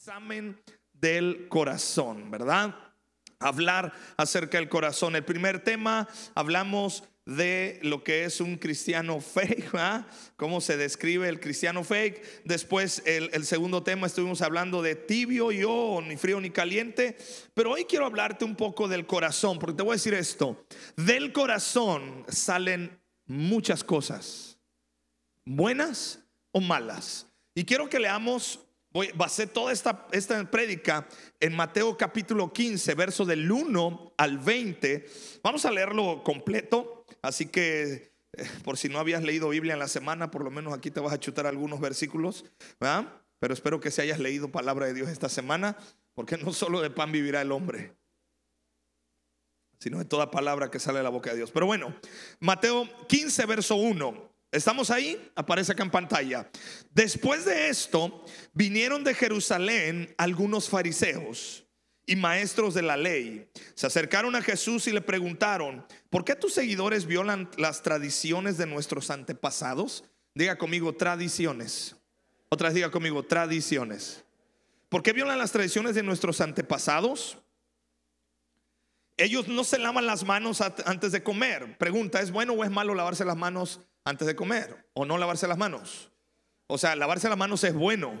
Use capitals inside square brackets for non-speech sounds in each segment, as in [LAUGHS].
examen del corazón, ¿verdad? Hablar acerca del corazón. El primer tema, hablamos de lo que es un cristiano [LAUGHS] fake, ¿verdad? cómo se describe el cristiano fake. Después, el, segundo tema, estuvimos hablando de tibio yo, ni frío ni caliente. Pero hoy quiero hablarte un poco del corazón, porque te voy a decir esto: del corazón salen muchas cosas, buenas o malas. Y quiero que leamos Voy, basé toda esta, esta prédica en Mateo capítulo 15, verso del 1 al 20. Vamos a leerlo completo, así que eh, por si no habías leído Biblia en la semana, por lo menos aquí te vas a chutar algunos versículos, ¿verdad? Pero espero que se hayas leído palabra de Dios esta semana, porque no solo de pan vivirá el hombre, sino de toda palabra que sale de la boca de Dios. Pero bueno, Mateo 15, verso 1. ¿Estamos ahí? Aparece acá en pantalla. Después de esto, vinieron de Jerusalén algunos fariseos y maestros de la ley. Se acercaron a Jesús y le preguntaron, ¿por qué tus seguidores violan las tradiciones de nuestros antepasados? Diga conmigo, tradiciones. Otra vez diga conmigo, tradiciones. ¿Por qué violan las tradiciones de nuestros antepasados? Ellos no se lavan las manos antes de comer. Pregunta, ¿es bueno o es malo lavarse las manos antes de comer o no lavarse las manos. O sea, lavarse las manos es bueno.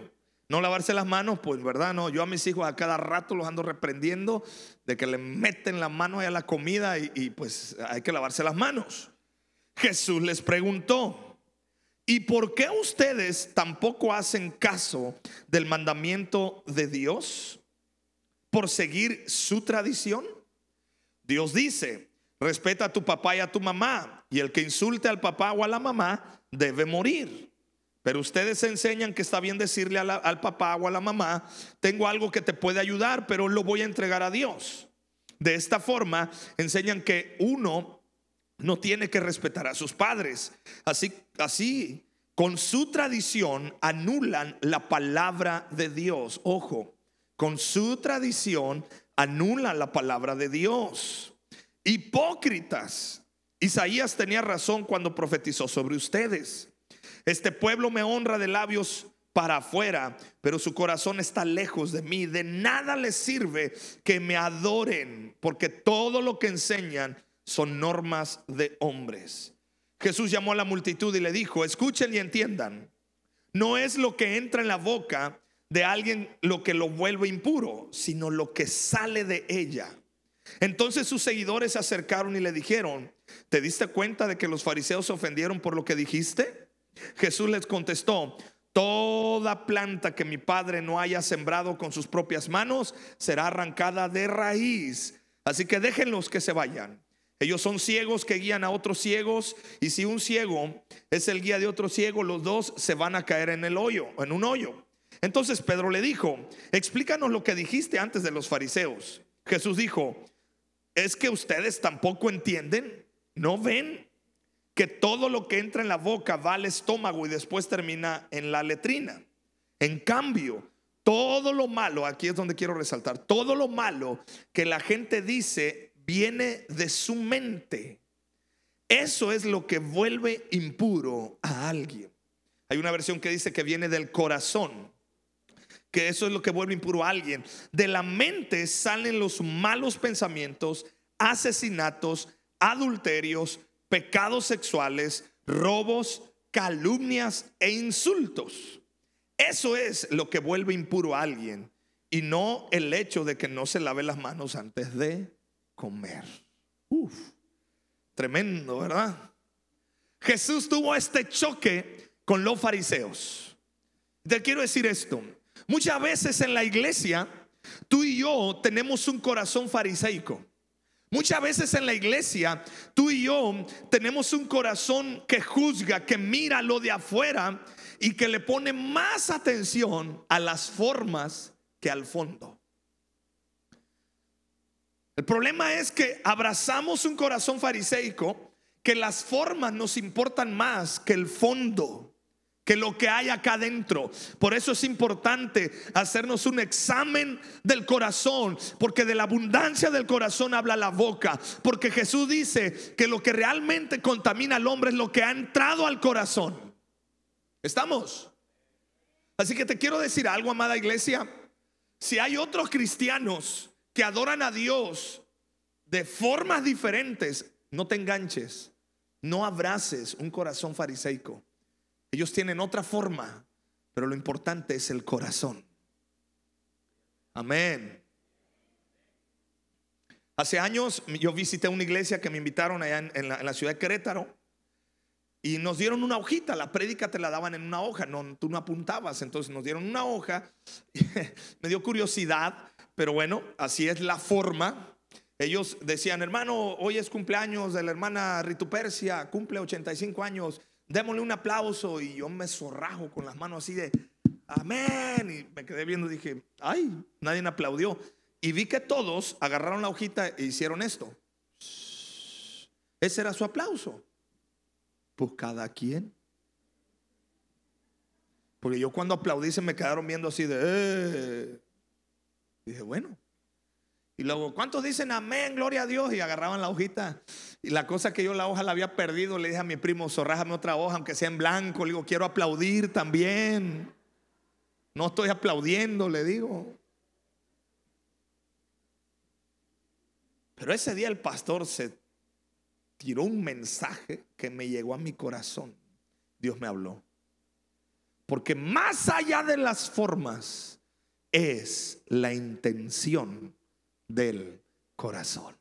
No lavarse las manos, pues verdad, no. Yo a mis hijos a cada rato los ando reprendiendo de que le meten la mano a la comida y, y pues hay que lavarse las manos. Jesús les preguntó, ¿y por qué ustedes tampoco hacen caso del mandamiento de Dios por seguir su tradición? Dios dice, Respeta a tu papá y a tu mamá. Y el que insulte al papá o a la mamá debe morir. Pero ustedes enseñan que está bien decirle al papá o a la mamá, tengo algo que te puede ayudar, pero lo voy a entregar a Dios. De esta forma enseñan que uno no tiene que respetar a sus padres. Así, así, con su tradición anulan la palabra de Dios. Ojo, con su tradición anulan la palabra de Dios. Hipócritas. Isaías tenía razón cuando profetizó sobre ustedes. Este pueblo me honra de labios para afuera, pero su corazón está lejos de mí. De nada les sirve que me adoren, porque todo lo que enseñan son normas de hombres. Jesús llamó a la multitud y le dijo, escuchen y entiendan, no es lo que entra en la boca de alguien lo que lo vuelve impuro, sino lo que sale de ella. Entonces sus seguidores se acercaron y le dijeron, ¿te diste cuenta de que los fariseos se ofendieron por lo que dijiste? Jesús les contestó, toda planta que mi padre no haya sembrado con sus propias manos será arrancada de raíz. Así que déjenlos que se vayan. Ellos son ciegos que guían a otros ciegos y si un ciego es el guía de otro ciego, los dos se van a caer en el hoyo, en un hoyo. Entonces Pedro le dijo, explícanos lo que dijiste antes de los fariseos. Jesús dijo, es que ustedes tampoco entienden, no ven que todo lo que entra en la boca va al estómago y después termina en la letrina. En cambio, todo lo malo, aquí es donde quiero resaltar, todo lo malo que la gente dice viene de su mente. Eso es lo que vuelve impuro a alguien. Hay una versión que dice que viene del corazón que eso es lo que vuelve impuro a alguien. De la mente salen los malos pensamientos, asesinatos, adulterios, pecados sexuales, robos, calumnias e insultos. Eso es lo que vuelve impuro a alguien y no el hecho de que no se lave las manos antes de comer. Uf, tremendo, ¿verdad? Jesús tuvo este choque con los fariseos. Te quiero decir esto. Muchas veces en la iglesia, tú y yo tenemos un corazón fariseico. Muchas veces en la iglesia, tú y yo tenemos un corazón que juzga, que mira lo de afuera y que le pone más atención a las formas que al fondo. El problema es que abrazamos un corazón fariseico que las formas nos importan más que el fondo que lo que hay acá adentro. Por eso es importante hacernos un examen del corazón, porque de la abundancia del corazón habla la boca, porque Jesús dice que lo que realmente contamina al hombre es lo que ha entrado al corazón. ¿Estamos? Así que te quiero decir algo, amada iglesia. si hay otros cristianos que adoran a Dios de formas diferentes, no te enganches, no abraces un corazón fariseico. Ellos tienen otra forma, pero lo importante es el corazón. Amén. Hace años yo visité una iglesia que me invitaron allá en, la, ciudad de Querétaro y nos dieron una hojita, la prédica te la daban en una hoja, no, tú no apuntabas, entonces nos dieron una hoja, [LAUGHS] me dio curiosidad, pero bueno, así es la forma. Ellos decían, hermano, hoy es cumpleaños de la hermana Ritu Persia, cumple 85 años, démosle un aplauso y yo me zorrajo con las manos así de, amén, y me quedé viendo, dije, ay, nadie me aplaudió. Y vi que todos agarraron la hojita e hicieron esto. Ese era su aplauso. Pues cada quien. Porque yo cuando aplaudí se me quedaron viendo así de... Eh". Dije, bueno. Y luego, ¿cuántos dicen amén, gloria a Dios? Y agarraban la hojita. Y la cosa que yo la hoja la había perdido, le dije a mi primo, zorrájame otra hoja, aunque sea en blanco. Le digo, quiero aplaudir también. No estoy aplaudiendo, le digo. Pero ese día el pastor se tiró un mensaje que me llegó a mi corazón. Dios me habló. Porque más allá de las formas es la intención del corazón.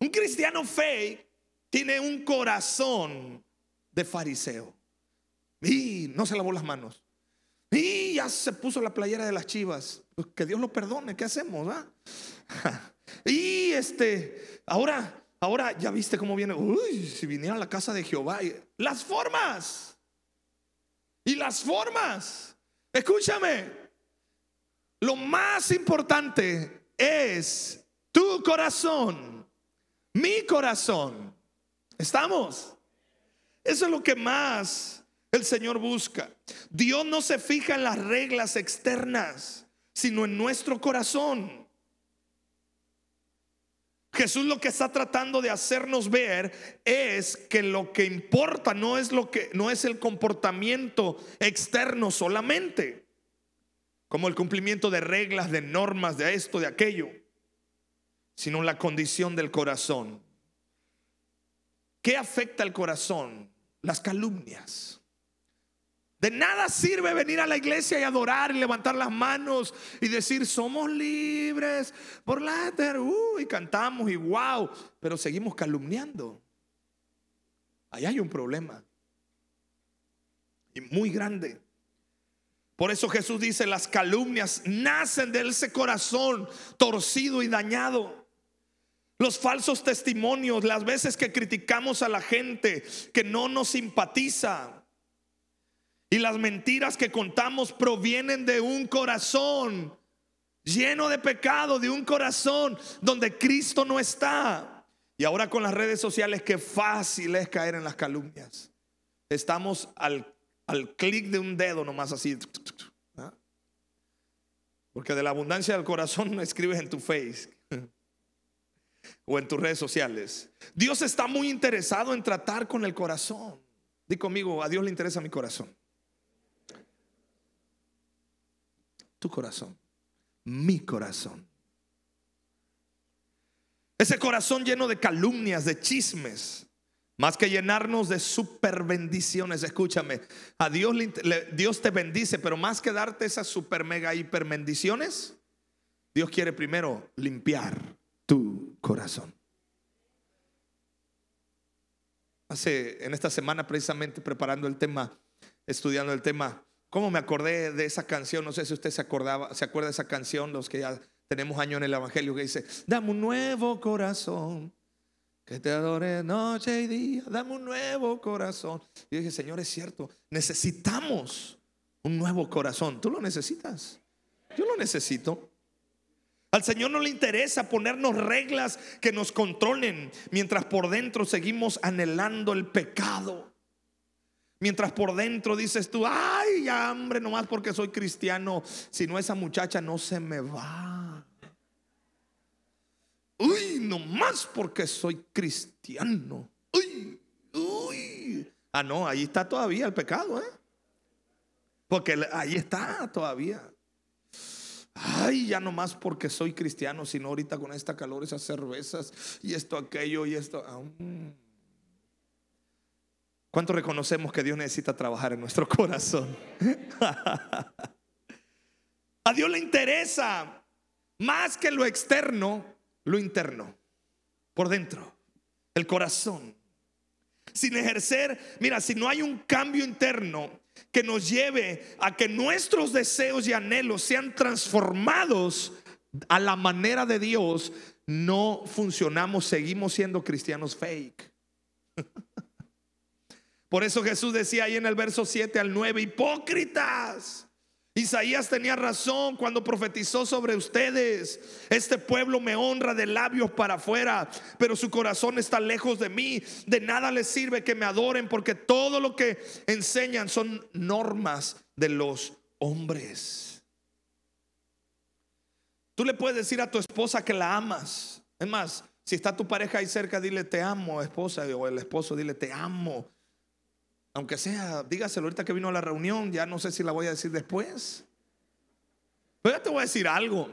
Un cristiano fe tiene un corazón de fariseo. Y no se lavó las manos. Y ya se puso la playera de las chivas. Pues que Dios lo perdone. ¿Qué hacemos? Ah? [LAUGHS] Y este, ahora, ahora ya viste cómo viene. Uy, si viniera a la casa de Jehová. Las formas. Y las formas. Escúchame. Lo más importante es tu corazón. Mi corazón. ¿Estamos? Eso es lo que más el Señor busca. Dios no se fija en las reglas externas, sino en nuestro corazón. Jesús lo que está tratando de hacernos ver es que lo que importa no es lo que no es el comportamiento externo solamente, como el cumplimiento de reglas, de normas, de esto, de aquello, sino la condición del corazón. ¿Qué afecta al corazón? Las calumnias. De nada sirve venir a la iglesia y adorar y levantar las manos y decir somos libres por la uh, y cantamos y wow, pero seguimos calumniando. Ahí hay un problema. Y muy grande. Por eso Jesús dice, las calumnias nacen de ese corazón torcido y dañado. Los falsos testimonios, las veces que criticamos a la gente que no nos simpatiza, y las mentiras que contamos provienen de un corazón lleno de pecado, de un corazón donde Cristo no está. Y ahora con las redes sociales, qué fácil es caer en las calumnias. Estamos al, al clic de un dedo nomás así. Porque de la abundancia del corazón [LAUGHS] no escribes en tu face [LAUGHS] o en tus redes sociales. Dios está muy interesado en tratar con el corazón. Di conmigo, a Dios le interesa mi corazón. tu corazón, mi corazón. Ese corazón lleno de calumnias, de chismes, más que llenarnos de super bendiciones, escúchame, a Dios, Dios te bendice, pero más que darte esas super mega hiper bendiciones, Dios quiere primero limpiar tu corazón. Hace en esta semana precisamente preparando el tema, estudiando el tema, ¿Cómo me acordé de esa canción? No sé si usted se acordaba, se acuerda de esa canción, los que ya tenemos años en el Evangelio, que dice, dame un nuevo corazón, que te adore noche y día, dame un nuevo corazón. Y dije, Señor, es cierto, necesitamos un nuevo corazón. ¿Tú lo necesitas? Yo lo necesito. Al Señor no le interesa ponernos reglas que nos controlen mientras por dentro seguimos anhelando el pecado. Mientras por dentro dices tú, ay, hambre, nomás porque soy cristiano. Si no, esa muchacha no se me va. Uy, nomás porque soy cristiano. Uy, uy. Ah, no, ahí está todavía el pecado, ¿eh? Porque ahí está todavía. Ay, ya no más porque soy cristiano, sino ahorita con esta calor, esas cervezas y esto, aquello y esto. Ah, mm. ¿Cuánto reconocemos que Dios necesita trabajar en nuestro [LAUGHS] corazón? [LAUGHS] A Dios le interesa más que lo externo, lo interno, por dentro, el corazón. Sin ejercer, mira, si no hay un cambio interno que nos lleve a que nuestros deseos y anhelos sean transformados a la manera de Dios, no funcionamos, seguimos siendo cristianos fake. [LAUGHS] Por eso Jesús decía ahí en el verso 7 al 9, hipócritas. Isaías tenía razón cuando profetizó sobre ustedes. Este pueblo me honra de labios para afuera, pero su corazón está lejos de mí. De nada les sirve que me adoren porque todo lo que enseñan son normas de los hombres. Tú le puedes decir a tu esposa que la amas. Es más, si está tu pareja ahí cerca, dile te amo, esposa, o el esposo, dile te amo. Aunque sea, dígaselo ahorita que vino a la reunión, ya no sé si la voy a decir después. Pero ya te voy a decir algo.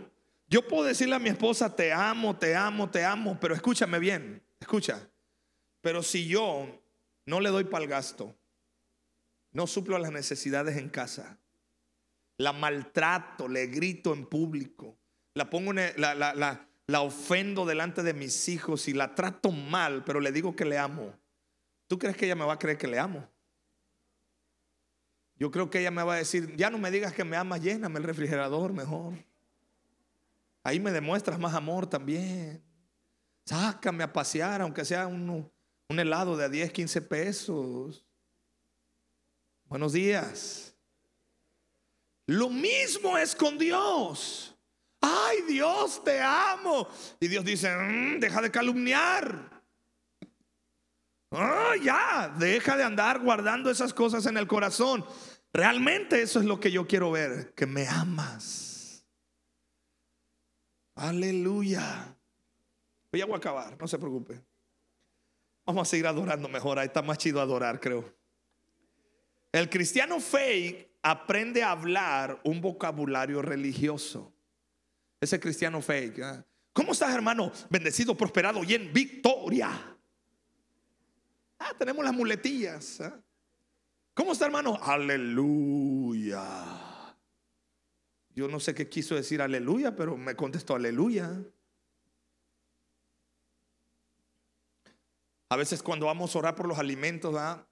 Yo puedo decirle a mi esposa, te amo, te amo, te amo, pero escúchame bien, escucha. Pero si yo no le doy para el gasto, no suplo las necesidades en casa, la maltrato, le grito en público, la la ofendo delante de mis hijos y la trato mal, pero le digo que le amo, ¿tú crees que ella me va a creer que le amo? Yo creo que ella me va a decir, ya no me digas que me amas, lléname el refrigerador mejor. Ahí me demuestras más amor también. Sácame a pasear, aunque sea un, un helado de 10, 15 pesos. Buenos días. Lo mismo es con Dios. Ay, Dios, te amo. Y Dios dice, mm, deja de calumniar. Oh, ya, deja de andar guardando esas cosas en el corazón. Realmente eso es lo que yo quiero ver, que me amas. Aleluya. Ya voy a acabar, no se preocupe. Vamos a seguir adorando mejor, ahí está más chido adorar, creo. El cristiano fake aprende a hablar un vocabulario religioso. Ese cristiano fake. ¿eh? ¿Cómo estás, hermano? Bendecido, prosperado y en victoria. Ah, tenemos las muletillas. ¿ah? ¿Cómo está, hermano? Aleluya. Yo no sé qué quiso decir aleluya, pero me contestó aleluya. A veces cuando vamos a orar por los alimentos, ¿verdad?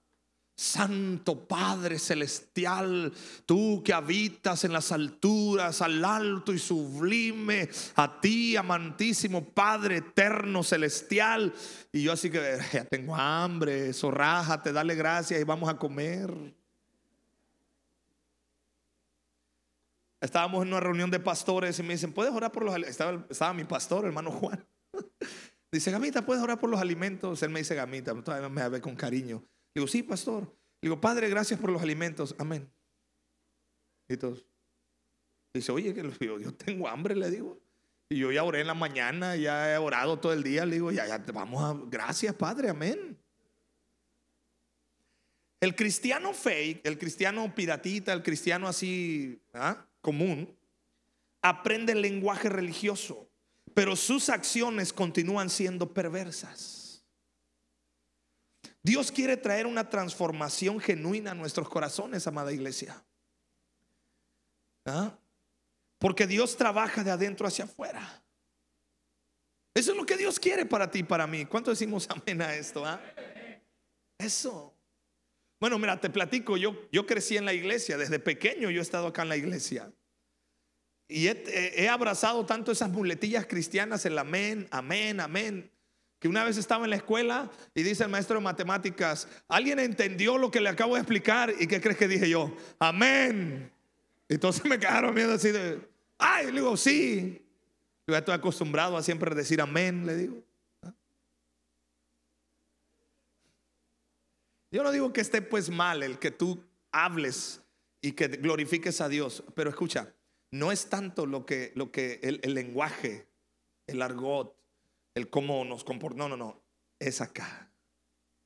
Santo Padre Celestial, tú que habitas en las alturas, al alto y sublime, a ti, amantísimo Padre eterno celestial. Y yo así que ya tengo hambre, zorrájate, dale gracias y vamos a comer. Estábamos en una reunión de pastores y me dicen, ¿puedes orar por los alimentos? Estaba, estaba mi pastor, hermano Juan. [LAUGHS] Dice, Gamita, ¿puedes orar por los alimentos? Él me dice, Gamita, todavía me ve con cariño. Digo, sí, pastor. Digo, Padre, gracias por los alimentos. Amén. Y todos. Dice, oye, que yo, yo tengo hambre, le digo. Y yo ya oré en la mañana, ya he orado todo el día. Le digo, ya, ya, vamos a. Gracias, Padre, amén. El cristiano fake, el cristiano piratita, el cristiano así ¿ah? común, aprende el lenguaje religioso, pero sus acciones continúan siendo perversas. Dios quiere traer una transformación genuina a nuestros corazones, amada iglesia. ¿Ah? Porque Dios trabaja de adentro hacia afuera. Eso es lo que Dios quiere para ti y para mí. ¿Cuánto decimos [LAUGHS] amén a esto? Ah? Eso. Bueno, mira, te platico, yo, yo crecí en la iglesia, desde pequeño yo he estado acá en la iglesia. Y he, he abrazado tanto esas muletillas cristianas, el amén, amén, amén que una vez estaba en la escuela y dice el maestro de matemáticas, ¿alguien entendió lo que le acabo de explicar? ¿Y qué crees que dije yo? Amén. Entonces [LAUGHS] me quedaron viendo así de, ay, le digo, sí. Yo ya estoy acostumbrado a siempre decir amén, le digo. Yo no digo que esté pues mal el que tú hables y que glorifiques a Dios, pero escucha, no es tanto lo que, lo que el, el lenguaje, el argot, el cómo nos comportamos. No, no, no. Es acá,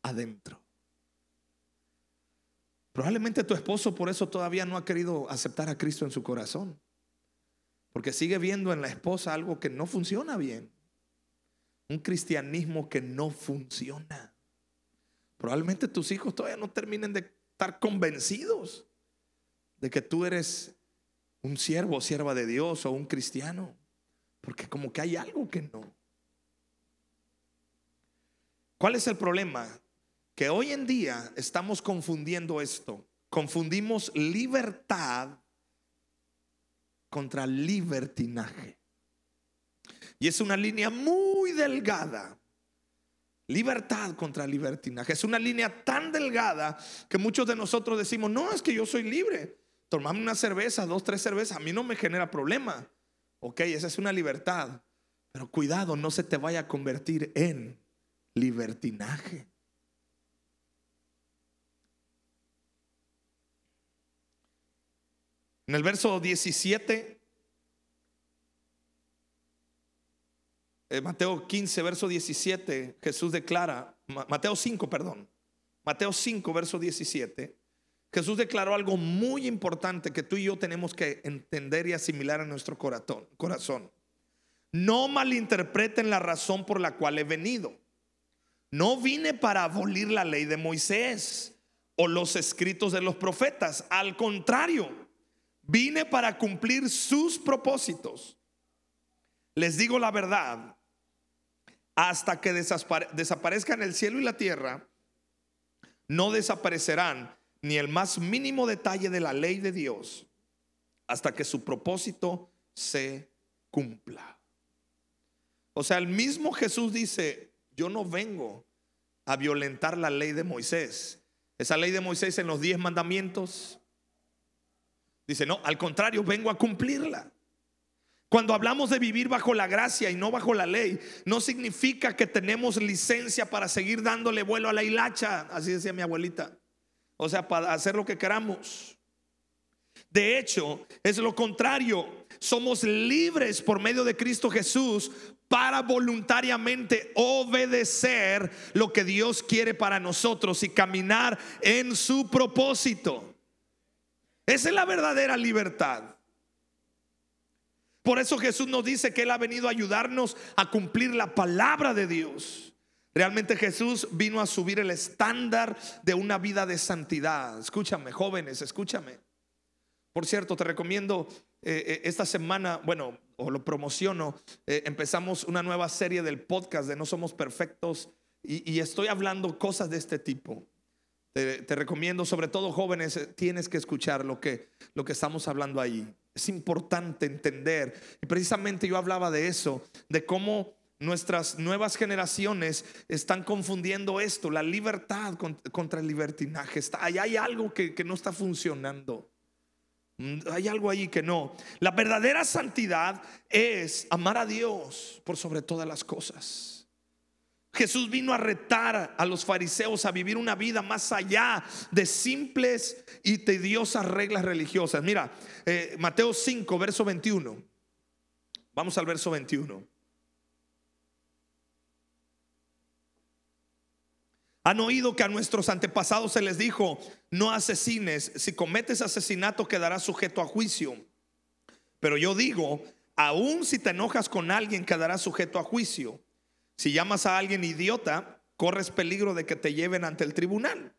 adentro. Probablemente tu esposo por eso todavía no ha querido aceptar a Cristo en su corazón. Porque sigue viendo en la esposa algo que no funciona bien. Un cristianismo que no funciona. Probablemente tus hijos todavía no terminen de estar convencidos de que tú eres un siervo o sierva de Dios o un cristiano. Porque como que hay algo que no. ¿Cuál es el problema? Que hoy en día estamos confundiendo esto. Confundimos libertad contra libertinaje. Y es una línea muy delgada. Libertad contra libertinaje. Es una línea tan delgada que muchos de nosotros decimos, no, es que yo soy libre. Tomame una cerveza, dos, tres cervezas, a mí no me genera problema. Ok, esa es una libertad. Pero cuidado, no se te vaya a convertir en libertinaje. En el verso 17, eh, Mateo 15, verso 17, Jesús declara, Mateo 5, perdón, Mateo 5, verso 17, Jesús declaró algo muy importante que tú y yo tenemos que entender y asimilar en nuestro corazón. No malinterpreten la razón por la cual he venido. No vine para abolir la ley de Moisés o los escritos de los profetas. Al contrario, Vine para cumplir sus propósitos. Les digo la verdad, hasta que desaparezcan el cielo y la tierra, no desaparecerán ni el más mínimo detalle de la ley de Dios hasta que su propósito se cumpla. O sea, el mismo Jesús dice, yo no vengo a violentar la ley de Moisés. Esa ley de Moisés en los diez mandamientos, Dice, no, al contrario, vengo a cumplirla. Cuando hablamos de vivir bajo la gracia y no bajo la ley, no significa que tenemos licencia para seguir dándole vuelo a la hilacha, así decía mi abuelita. O sea, para hacer lo que queramos. De hecho, es lo contrario. Somos libres por medio de Cristo Jesús para voluntariamente obedecer lo que Dios quiere para nosotros y caminar en su propósito. Esa es la verdadera libertad. Por eso Jesús nos dice que Él ha venido a ayudarnos a cumplir la palabra de Dios. Realmente Jesús vino a subir el estándar de una vida de santidad. Escúchame, jóvenes, escúchame. Por cierto, te recomiendo eh, eh, esta semana, bueno, o lo promociono, eh, empezamos una nueva serie del podcast de No Somos Perfectos y estoy hablando cosas de este tipo. Te, recomiendo, sobre todo jóvenes, eh, tienes que escuchar lo que, lo que estamos hablando ahí. Es importante entender. Y precisamente yo hablaba de eso, de cómo nuestras nuevas generaciones están confundiendo esto, la libertad contra el libertinaje. Está, ahí hay algo que, que no está funcionando. Mm, hay algo ahí que no. La verdadera santidad es amar a Dios por sobre todas las cosas. Jesús vino a retar a los fariseos a vivir una vida más allá de simples y tediosas reglas religiosas. Mira, eh, Mateo 5, verso 21. Vamos al verso 21. Han oído que a nuestros antepasados se les dijo, no asesines, si cometes asesinato quedarás sujeto a juicio. Pero yo digo, aun si te enojas con alguien quedarás sujeto a juicio. Si llamas a alguien idiota, corres peligro de que te lleven ante el tribunal.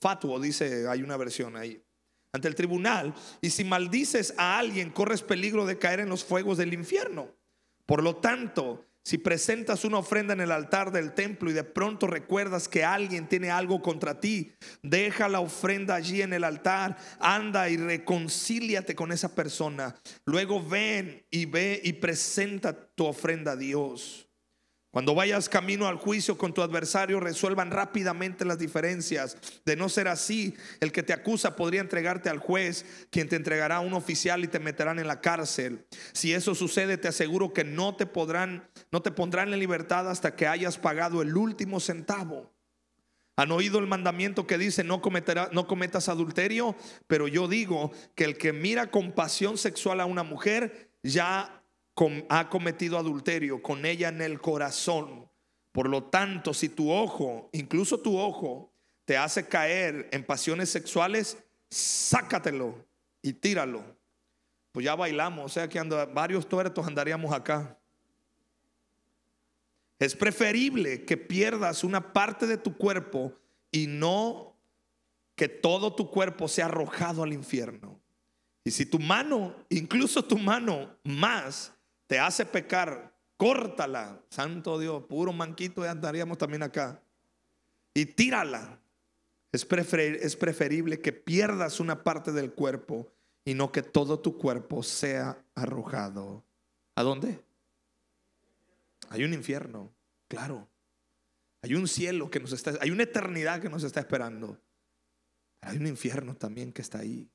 Fatuo dice, hay una versión ahí. Ante el tribunal. Y si maldices a alguien, corres peligro de caer en los fuegos del infierno. Por lo tanto, si presentas una ofrenda en el altar del templo y de pronto recuerdas que alguien tiene algo contra ti, deja la ofrenda allí en el altar, anda y reconcíliate con esa persona. Luego ven y ve y presenta tu ofrenda a Dios. Cuando vayas camino al juicio con tu adversario, resuelvan rápidamente las diferencias. De no ser así, el que te acusa podría entregarte al juez, quien te entregará a un oficial y te meterán en la cárcel. Si eso sucede, te aseguro que no te podrán, no te pondrán en libertad hasta que hayas pagado el último centavo. Han oído el mandamiento que dice no, no cometas adulterio, pero yo digo que el que mira con pasión sexual a una mujer ya ha cometido adulterio con ella en el corazón. Por lo tanto, si tu ojo, incluso tu ojo, te hace caer en pasiones sexuales, sácatelo y tíralo. pues ya bailamos, o sea que anda, varios tuertos andaríamos acá. Es preferible que pierdas una parte de tu cuerpo y no que todo tu cuerpo sea arrojado al infierno. Y si tu mano, incluso tu mano más, te hace pecar, córtala. Santo Dios, puro manquito, ya andaríamos también acá. Y tírala. Es, es preferible que pierdas una parte del cuerpo y no que todo tu cuerpo sea arrojado. ¿A dónde? Hay un infierno, claro. Hay un cielo que nos está, hay una eternidad que nos está esperando. Hay un infierno también que está ahí.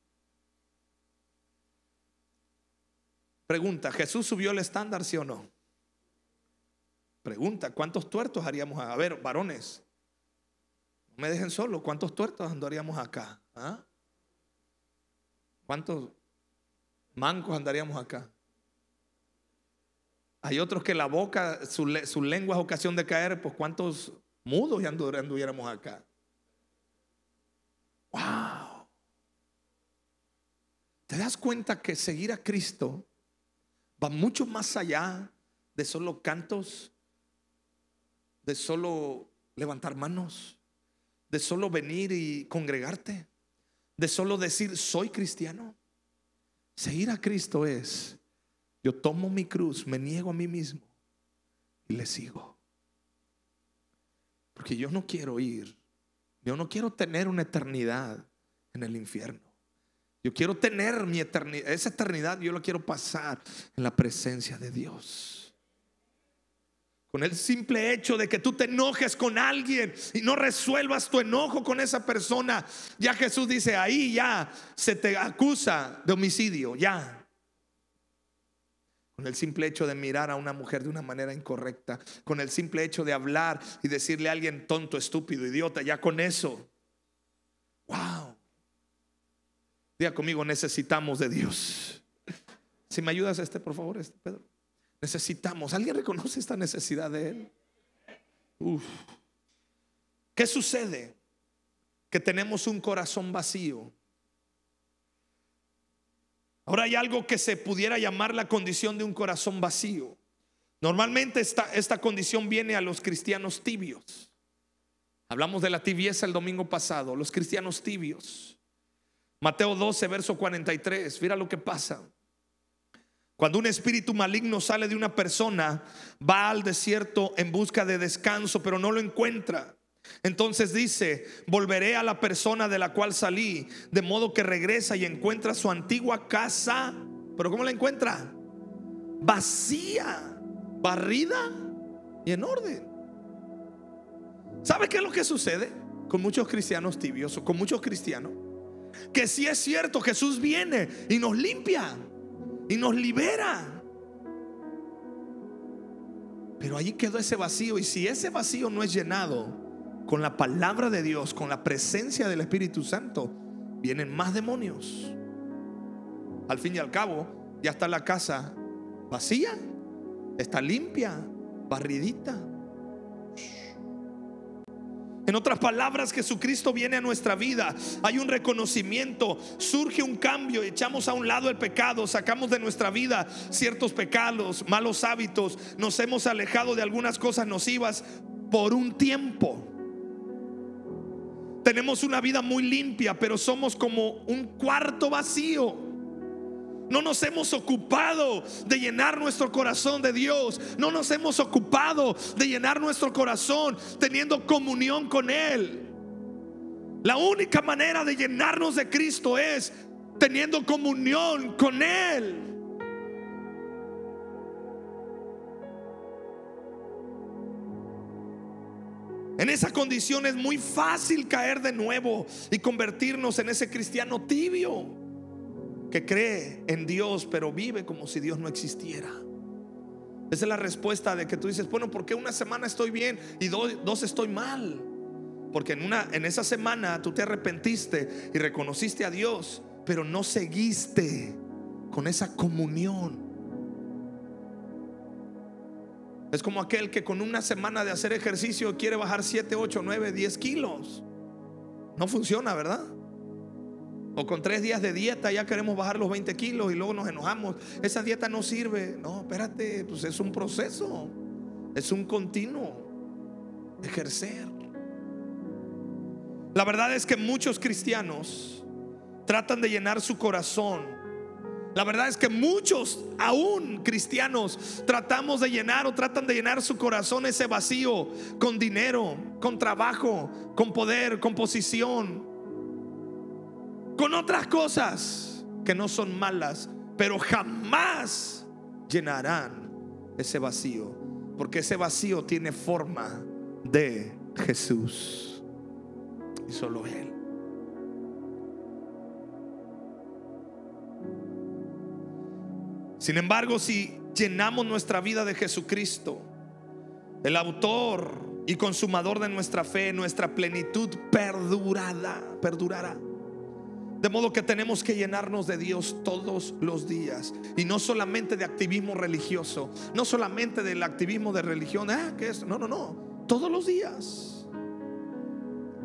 Pregunta, ¿Jesús subió el estándar, sí o no? Pregunta, ¿cuántos tuertos haríamos? A ver, varones, no me dejen solo, ¿cuántos tuertos andaríamos acá? ¿Ah? ¿Cuántos mancos andaríamos acá? Hay otros que la boca, su, lengua es ocasión de caer, pues cuántos mudos anduviéramos acá. ¡Wow! ¿Te das cuenta que seguir a Cristo va mucho más allá de solo cantos, de solo levantar manos, de solo venir y congregarte? de solo decir soy cristiano. Seguir a Cristo es, yo tomo mi cruz, me niego a mí mismo y le sigo. Porque yo no quiero ir, yo no quiero tener una eternidad en el infierno. Yo quiero tener mi eternidad, esa eternidad yo la quiero pasar en la presencia de Dios. Con el simple hecho de que tú te enojes con alguien y no resuelvas tu enojo con esa persona, ya Jesús dice, ahí ya se te acusa de homicidio, ya. Con el simple hecho de mirar a una mujer de una manera incorrecta, con el simple hecho de hablar y decirle a alguien tonto, estúpido, idiota, ya con eso. Wow. Diga conmigo, necesitamos de Dios. Si me ayudas este, por favor, este Pedro. Necesitamos. ¿Alguien reconoce esta necesidad de Él? ¿Qué sucede? Que tenemos un corazón vacío. Ahora hay algo que se pudiera llamar la condición de un corazón vacío. Normalmente esta, esta condición viene a los cristianos tibios. Hablamos de la tibieza el domingo pasado, los cristianos tibios. Mateo 12, verso 43, mira lo que pasa. Cuando un espíritu maligno sale de una persona, va al desierto en busca de descanso, pero no lo encuentra. Entonces dice, volveré a la persona de la cual salí, de modo que regresa y encuentra su antigua casa. Pero ¿cómo la encuentra? Vacía, barrida y en orden. ¿Sabe qué es lo que sucede con muchos cristianos tibios o con muchos cristianos? Que si es cierto, Jesús viene y nos limpia y nos libera. Pero allí quedó ese vacío y si ese vacío no es llenado con la palabra de Dios, con la presencia del Espíritu Santo, vienen más demonios. Al fin y al cabo, ya está la casa vacía, está limpia, barridita. En otras palabras, Jesucristo viene a nuestra vida. Hay un reconocimiento, surge un cambio, echamos a un lado el pecado, sacamos de nuestra vida ciertos pecados, malos hábitos, nos hemos alejado de algunas cosas nocivas por un tiempo. Tenemos una vida muy limpia, pero somos como un cuarto vacío. No nos hemos ocupado de llenar nuestro corazón de Dios. No nos hemos ocupado de llenar nuestro corazón teniendo comunión con Él. La única manera de llenarnos de Cristo es teniendo comunión con Él. En esa condición es muy fácil caer de nuevo y convertirnos en ese cristiano tibio que cree en Dios, pero vive como si Dios no existiera. Esa es la respuesta de que tú dices, bueno, ¿por qué una semana estoy bien y dos, estoy mal? Porque en, una, en esa semana tú te arrepentiste y reconociste a Dios, pero no seguiste con esa comunión. Es como aquel que con una semana de hacer ejercicio quiere bajar 7, 8, 9, 10 kilos. No funciona, ¿verdad? O con tres días de dieta ya queremos bajar los 20 kilos y luego nos enojamos. Esa dieta no sirve. No, espérate, pues es un proceso. Es un continuo ejercer. La verdad es que muchos cristianos tratan de llenar su corazón. La verdad es que muchos, aún cristianos, tratamos de llenar o tratan de llenar su corazón ese vacío con dinero, con trabajo, con poder, con posición, con otras cosas que no son malas, pero jamás llenarán ese vacío, porque ese vacío tiene forma de Jesús y solo Él. Sin embargo, si llenamos nuestra vida de Jesucristo, el autor y consumador de nuestra fe, nuestra plenitud perdurada, perdurará. De modo que tenemos que llenarnos de Dios todos los días. Y no solamente de activismo religioso, no solamente del activismo de religión, ah, que es, no, no, no, todos los días.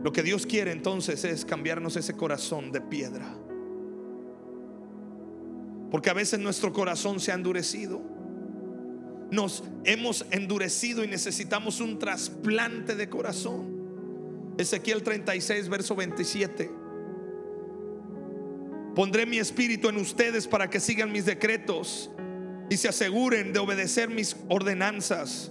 Lo que Dios quiere entonces es cambiarnos ese corazón de piedra. Porque a veces nuestro corazón se ha endurecido. Nos hemos endurecido y necesitamos un trasplante de corazón. Ezequiel 36, verso 27. Pondré mi espíritu en ustedes para que sigan mis decretos y se aseguren de obedecer mis ordenanzas.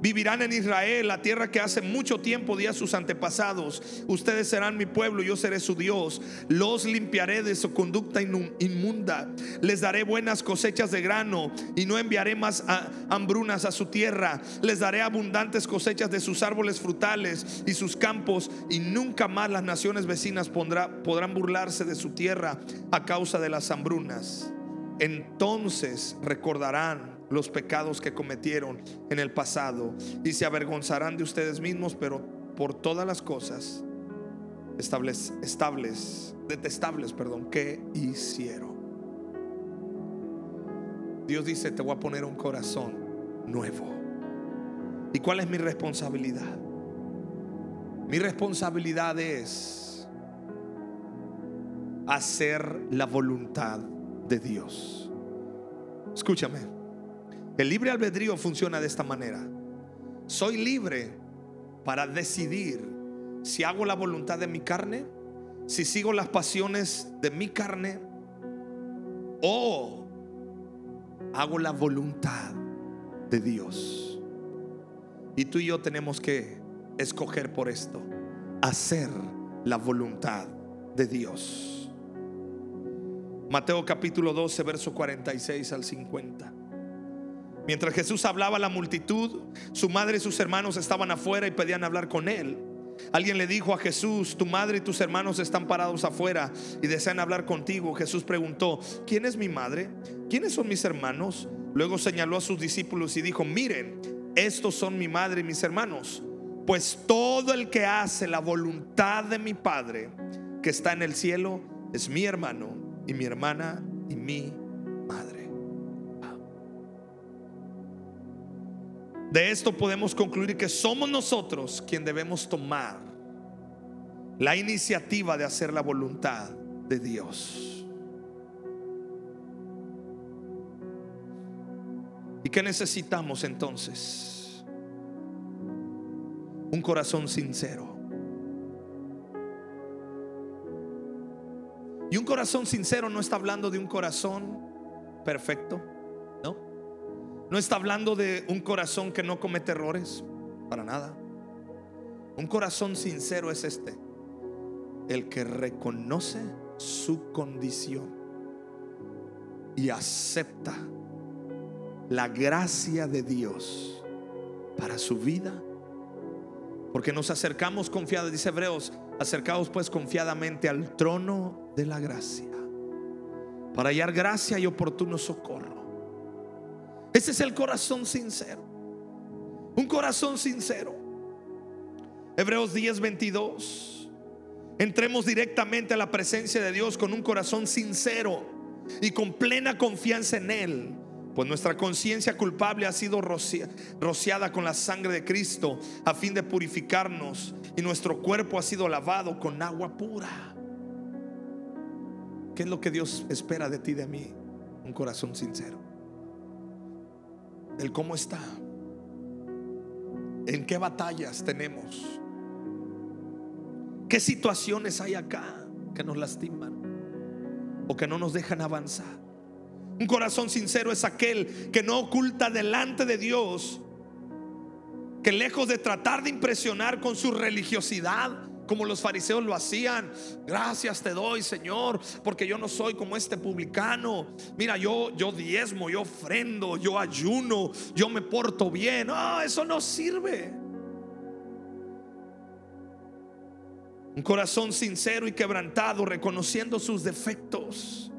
Vivirán en Israel, la tierra que hace mucho tiempo di a sus antepasados. Ustedes serán mi pueblo, yo seré su Dios. Los limpiaré de su conducta inmunda. Les daré buenas cosechas de grano y no enviaré más hambrunas a su tierra. Les daré abundantes cosechas de sus árboles frutales y sus campos y nunca más las naciones vecinas podrán burlarse de su tierra a causa de las hambrunas. Entonces recordarán los pecados que cometieron en el pasado y se avergonzarán de ustedes mismos, pero por todas las cosas estables, estables detestables, perdón, que hicieron. Dios dice, te voy a poner un corazón nuevo. ¿Y cuál es mi responsabilidad? Mi responsabilidad es hacer la voluntad de Dios. Escúchame. El libre albedrío funciona de esta manera. Soy libre para decidir si hago la voluntad de mi carne, si sigo las pasiones de mi carne o hago la voluntad de Dios. Y tú y yo tenemos que escoger por esto, hacer la voluntad de Dios. Mateo capítulo 12, verso 46 al 50. Mientras Jesús hablaba a la multitud, su madre y sus hermanos estaban afuera y pedían hablar con él. Alguien le dijo a Jesús, tu madre y tus hermanos están parados afuera y desean hablar contigo. Jesús preguntó, ¿quién es mi madre? ¿Quiénes son mis hermanos? Luego señaló a sus discípulos y dijo, miren, estos son mi madre y mis hermanos. Pues todo el que hace la voluntad de mi Padre que está en el cielo es mi hermano y mi hermana y mi De esto podemos concluir que somos nosotros quien debemos tomar la iniciativa de hacer la voluntad de Dios. ¿Y qué necesitamos entonces? Un corazón sincero. Y un corazón sincero no está hablando de un corazón perfecto. No está hablando de un corazón que no comete errores, para nada. Un corazón sincero es este, el que reconoce su condición y acepta la gracia de Dios para su vida. Porque nos acercamos confiados, dice Hebreos, acercados pues confiadamente al trono de la gracia, para hallar gracia y oportuno socorro ese es el corazón sincero. Un corazón sincero. Hebreos 10, 22. Entremos directamente a la presencia de Dios con un corazón sincero y con plena confianza en Él. Pues nuestra conciencia culpable ha sido rociada con la sangre de Cristo a fin de purificarnos y nuestro cuerpo ha sido lavado con agua pura. ¿Qué es lo que Dios espera de ti, de mí? Un corazón sincero. El cómo está. En qué batallas tenemos. ¿Qué situaciones hay acá que nos lastiman o que no nos dejan avanzar? Un corazón sincero es aquel que no oculta delante de Dios, que lejos de tratar de impresionar con su religiosidad, como los fariseos lo hacían. Gracias te doy, Señor, porque yo no soy como este publicano. Mira, yo yo diezmo, yo ofrendo, yo ayuno, yo me porto bien. No, eso no sirve. Un corazón sincero y quebrantado, reconociendo sus defectos,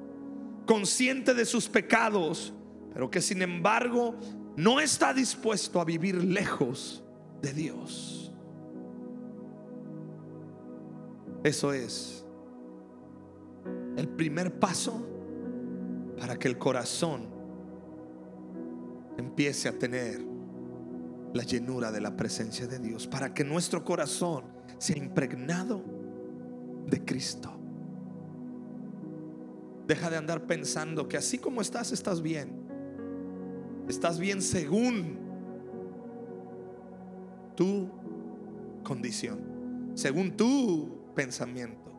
consciente de sus pecados, pero que sin embargo no está dispuesto a vivir lejos de Dios. Eso es el primer paso para que el corazón empiece a tener la llenura de la presencia de Dios, para que nuestro corazón sea impregnado de Cristo. Deja de andar pensando que así como estás, estás bien. Estás bien según tu condición, según tu pensamiento.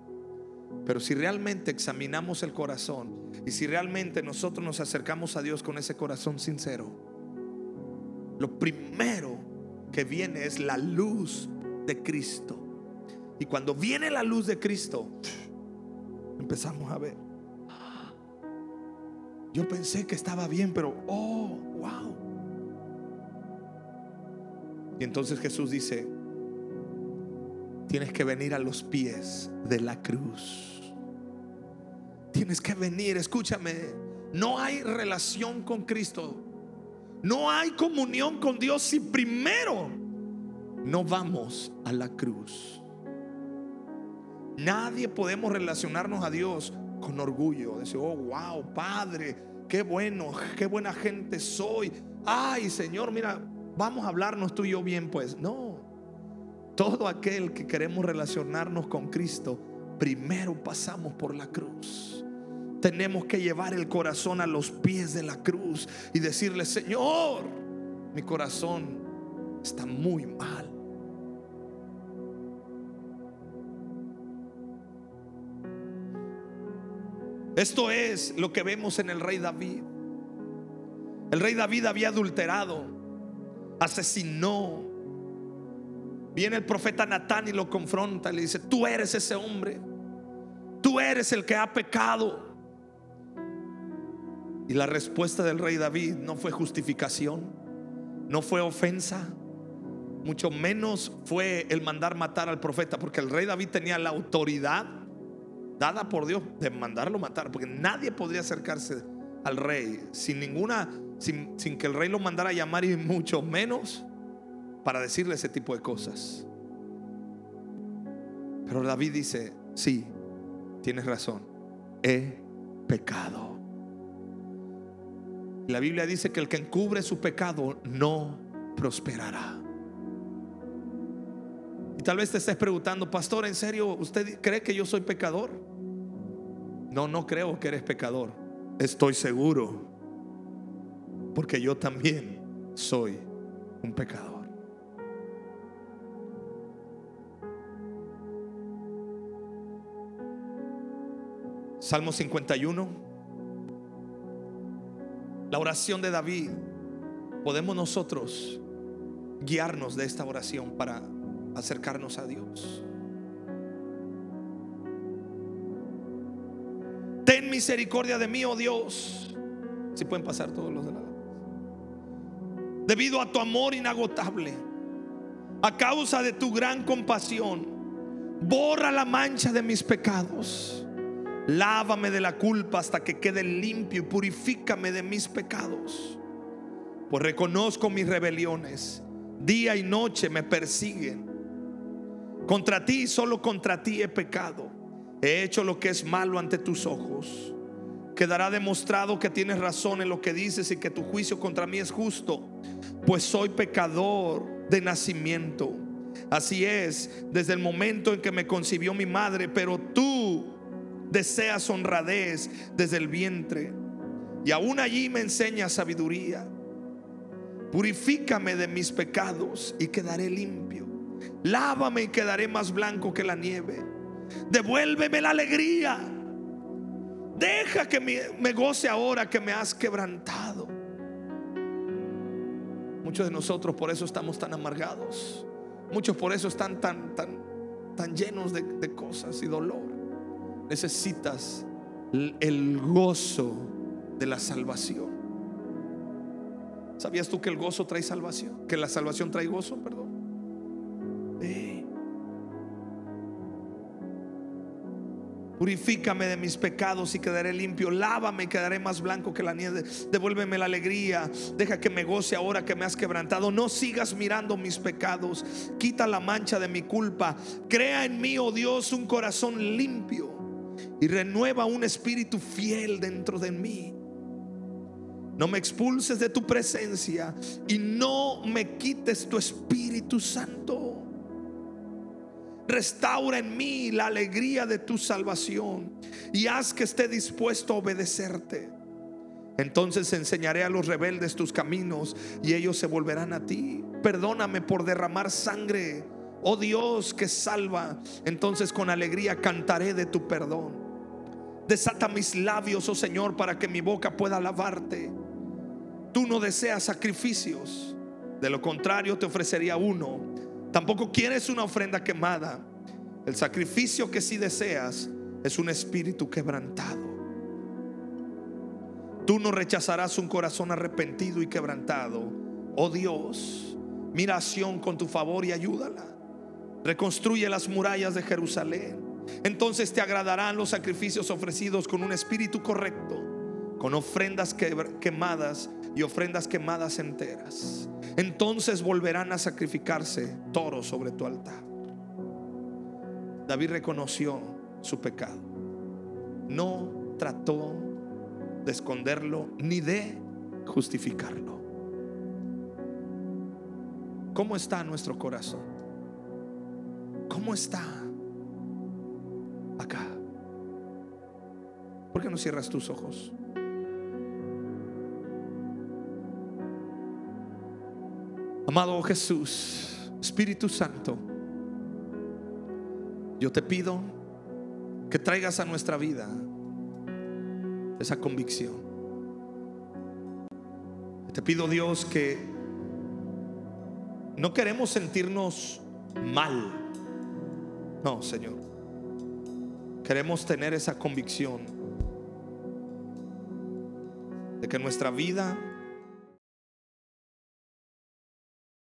Pero si realmente examinamos el corazón y si realmente nosotros nos acercamos a Dios con ese corazón sincero, lo primero que viene es la luz de Cristo. Y cuando viene la luz de Cristo, empezamos a ver. Yo pensé que estaba bien, pero oh, wow. Y entonces Jesús dice, tienes que venir a los pies de la cruz. Tienes que venir, escúchame, no hay relación con Cristo. No hay comunión con Dios si primero no vamos a la cruz. Nadie podemos relacionarnos a Dios con orgullo. Decir, oh, wow, Padre, qué bueno, qué buena gente soy. Ay, Señor, mira, vamos a hablarnos tú y yo bien, pues. No, todo aquel que queremos relacionarnos con Cristo, primero pasamos por la cruz. Tenemos que llevar el corazón a los pies de la cruz y decirle, Señor, mi corazón está muy mal. Esto es lo que vemos en el rey David. El rey David había adulterado, asesinó, Viene el profeta Natán y lo confronta y le dice, tú eres ese hombre, tú eres el que ha pecado. Y la respuesta del rey David no fue justificación, no fue ofensa, mucho menos fue el mandar matar al profeta, porque el rey David tenía la autoridad dada por Dios de mandarlo matar, porque nadie podría acercarse al rey sin ninguna, sin, sin que el rey lo mandara a llamar y mucho menos para decirle ese tipo de cosas. Pero David dice, sí, tienes razón, he pecado. La Biblia dice que el que encubre su pecado no prosperará. Y tal vez te estés preguntando, pastor, ¿en serio usted cree que yo soy pecador? No, no creo que eres pecador. Estoy seguro. Porque yo también soy un pecador. Salmo 51. La oración de David. Podemos nosotros guiarnos de esta oración para acercarnos a Dios. Ten misericordia de mí, oh Dios. Si pueden pasar todos los de la Debido a tu amor inagotable, a causa de tu gran compasión, borra la mancha de mis pecados Lávame de la culpa hasta que quede limpio y purifícame de mis pecados. Pues reconozco mis rebeliones. Día y noche me persiguen. Contra ti, solo contra ti he pecado. He hecho lo que es malo ante tus ojos. Quedará demostrado que tienes razón en lo que dices y que tu juicio contra mí es justo. Pues soy pecador de nacimiento. Así es, desde el momento en que me concibió mi madre, pero tú deseas honradez desde el vientre. Y aún allí me enseñas sabiduría. Purifícame de mis pecados y quedaré limpio. Lávame y quedaré más blanco que la nieve. Devuélveme la alegría. Deja que me, me goce ahora que me has quebrantado. Muchos de nosotros por eso estamos tan amargados. Muchos por eso están tan, tan, tan llenos de, de cosas y dolor. Necesitas el- gozo de la salvación. ¿Sabías tú que el gozo trae salvación? Que la salvación trae gozo, perdón. Purifícame de mis pecados y quedaré limpio. Lávame y quedaré más blanco que la nieve. Devuélveme la alegría. Deja que me goce ahora que me has quebrantado. No sigas mirando mis pecados. Quita la mancha de mi culpa. Crea en mí, oh Dios, un corazón limpio. Y renueva un espíritu fiel dentro de mí. No me expulses de tu presencia y no me quites tu Espíritu Santo. Restaura en mí la alegría de tu salvación y haz que esté dispuesto a obedecerte. Entonces enseñaré a los rebeldes tus caminos y ellos se volverán a ti. Perdóname por derramar sangre, oh Dios que salva. Entonces con alegría cantaré de tu perdón. Desata mis labios, oh Señor, para que mi boca pueda alabarte. Tú no deseas sacrificios, de lo contrario te ofrecería uno. Tampoco quieres una ofrenda quemada. El sacrificio que sí deseas es un espíritu quebrantado. Tú no rechazarás un corazón arrepentido y quebrantado. Oh Dios, mira a con tu favor y ayúdala. Reconstruye las murallas de Jerusalén. Entonces te agradarán los sacrificios ofrecidos con un espíritu correcto, con ofrendas que- quemadas y ofrendas quemadas enteras. Entonces volverán a sacrificarse toros sobre tu altar. David reconoció su pecado. No trató de esconderlo ni de justificarlo. ¿Cómo está nuestro corazón? ¿Cómo está acá? ¿Por qué no cierras tus ojos? Amado Jesús, Espíritu Santo, yo te pido que traigas a nuestra vida esa convicción. Te pido Dios que no queremos sentirnos mal. No, Señor. Queremos tener esa convicción de que nuestra vida